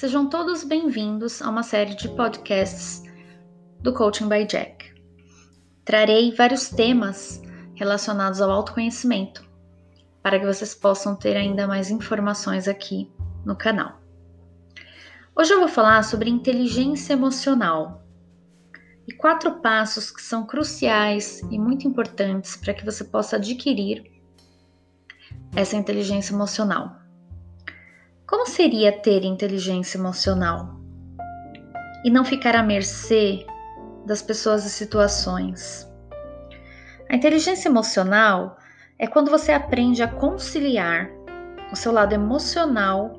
Sejam todos bem-vindos a uma série de podcasts do Coaching by Jack. Trarei vários temas relacionados ao autoconhecimento para que vocês possam ter ainda mais informações aqui no canal. Hoje eu vou falar sobre inteligência emocional e quatro passos que são cruciais e muito importantes para que você possa adquirir essa inteligência emocional. Como seria ter inteligência emocional e não ficar à mercê das pessoas e situações? A inteligência emocional é quando você aprende a conciliar o seu lado emocional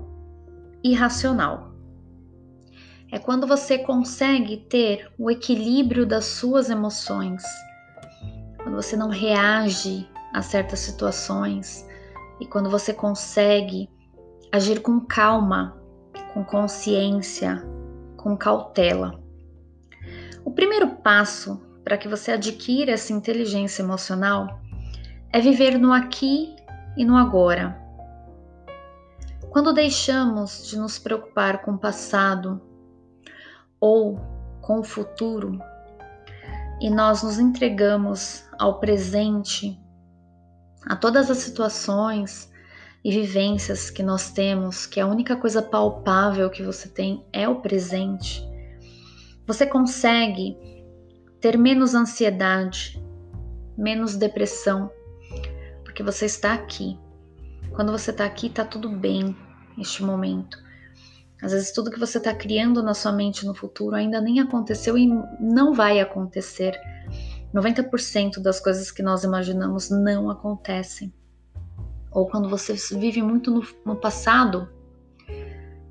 e racional. É quando você consegue ter o equilíbrio das suas emoções, quando você não reage a certas situações e quando você consegue agir com calma, com consciência, com cautela. O primeiro passo para que você adquira essa inteligência emocional é viver no aqui e no agora. Quando deixamos de nos preocupar com o passado ou com o futuro e nós nos entregamos ao presente, a todas as situações e vivências que nós temos, que a única coisa palpável que você tem é o presente, você consegue ter menos ansiedade, menos depressão porque você está aqui. Quando você está aqui, está tudo bem neste momento. Às vezes, tudo que você está criando na sua mente no futuro ainda nem aconteceu e não vai acontecer. 90% das coisas que nós imaginamos não acontecem. Ou quando você vive muito no, no passado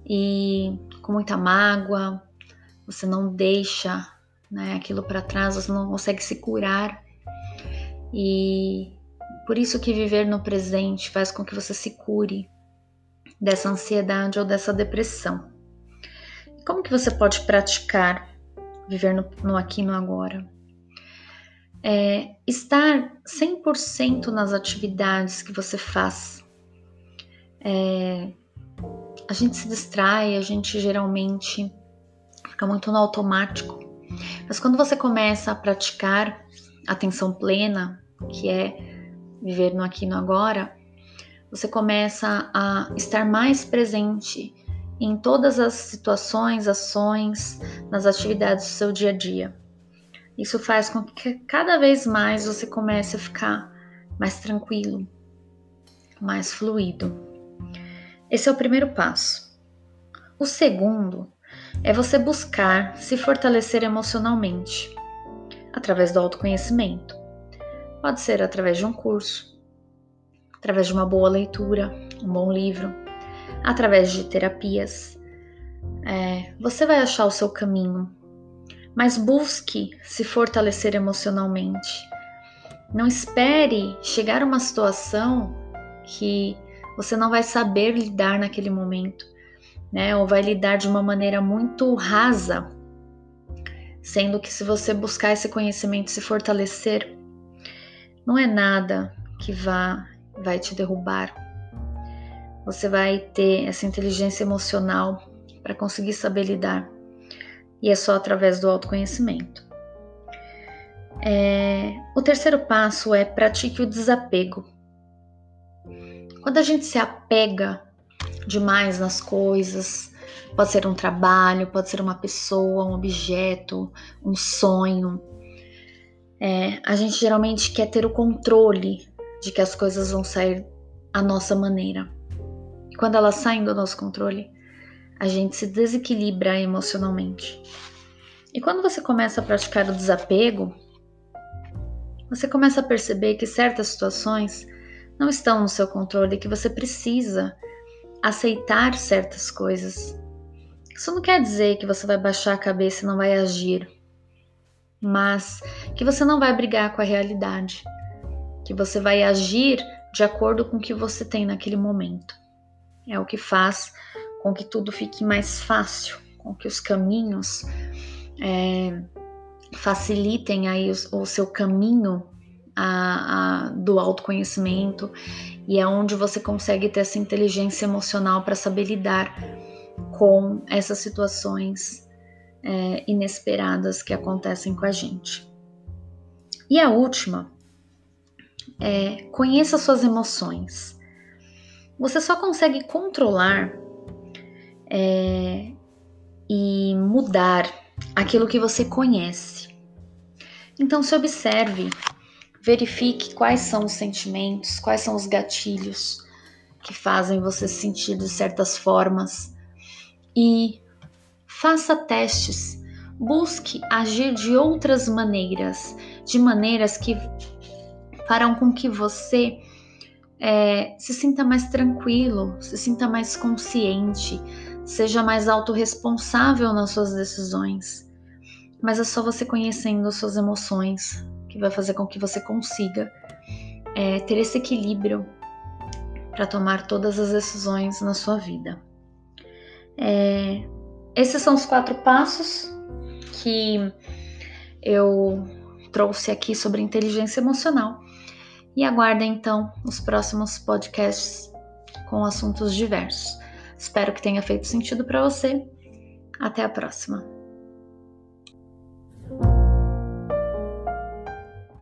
e com muita mágoa, você não deixa né, aquilo para trás, você não consegue se curar. E por isso que viver no presente faz com que você se cure dessa ansiedade ou dessa depressão. Como que você pode praticar viver no, no aqui e no agora? É, estar 100% nas atividades que você faz. É, a gente se distrai, a gente geralmente fica muito no automático. Mas quando você começa a praticar atenção plena, que é viver no aqui e no agora, você começa a estar mais presente em todas as situações, ações, nas atividades do seu dia a dia. Isso faz com que cada vez mais você comece a ficar mais tranquilo, mais fluido. Esse é o primeiro passo. O segundo é você buscar se fortalecer emocionalmente através do autoconhecimento. Pode ser através de um curso, através de uma boa leitura, um bom livro, através de terapias. É, você vai achar o seu caminho, mas busque se fortalecer emocionalmente. Não espere chegar a uma situação que você não vai saber lidar naquele momento, né? Ou vai lidar de uma maneira muito rasa, sendo que se você buscar esse conhecimento, se fortalecer, não é nada que vá vai te derrubar. Você vai ter essa inteligência emocional para conseguir saber lidar. E é só através do autoconhecimento. É, o terceiro passo é pratique o desapego. Quando a gente se apega demais nas coisas, pode ser um trabalho, pode ser uma pessoa, um objeto, um sonho, é, a gente geralmente quer ter o controle de que as coisas vão sair à nossa maneira. E quando elas saem do nosso controle, a gente se desequilibra emocionalmente. E quando você começa a praticar o desapego, você começa a perceber que certas situações não estão no seu controle e que você precisa aceitar certas coisas. Isso não quer dizer que você vai baixar a cabeça e não vai agir mas que você não vai brigar com a realidade, que você vai agir de acordo com o que você tem naquele momento. É o que faz com que tudo fique mais fácil, com que os caminhos é, facilitem aí o, o seu caminho a, a, do autoconhecimento e é onde você consegue ter essa inteligência emocional para saber lidar com essas situações é, inesperadas que acontecem com a gente. E a última é conheça suas emoções. Você só consegue controlar é, e mudar aquilo que você conhece. Então se observe, verifique quais são os sentimentos, quais são os gatilhos que fazem você se sentir de certas formas e faça testes. Busque agir de outras maneiras, de maneiras que farão com que você é, se sinta mais tranquilo, se sinta mais consciente, seja mais autorresponsável nas suas decisões. Mas é só você conhecendo suas emoções que vai fazer com que você consiga é, ter esse equilíbrio para tomar todas as decisões na sua vida. É, esses são os quatro passos que eu trouxe aqui sobre inteligência emocional. E aguardem então os próximos podcasts com assuntos diversos. Espero que tenha feito sentido para você. Até a próxima.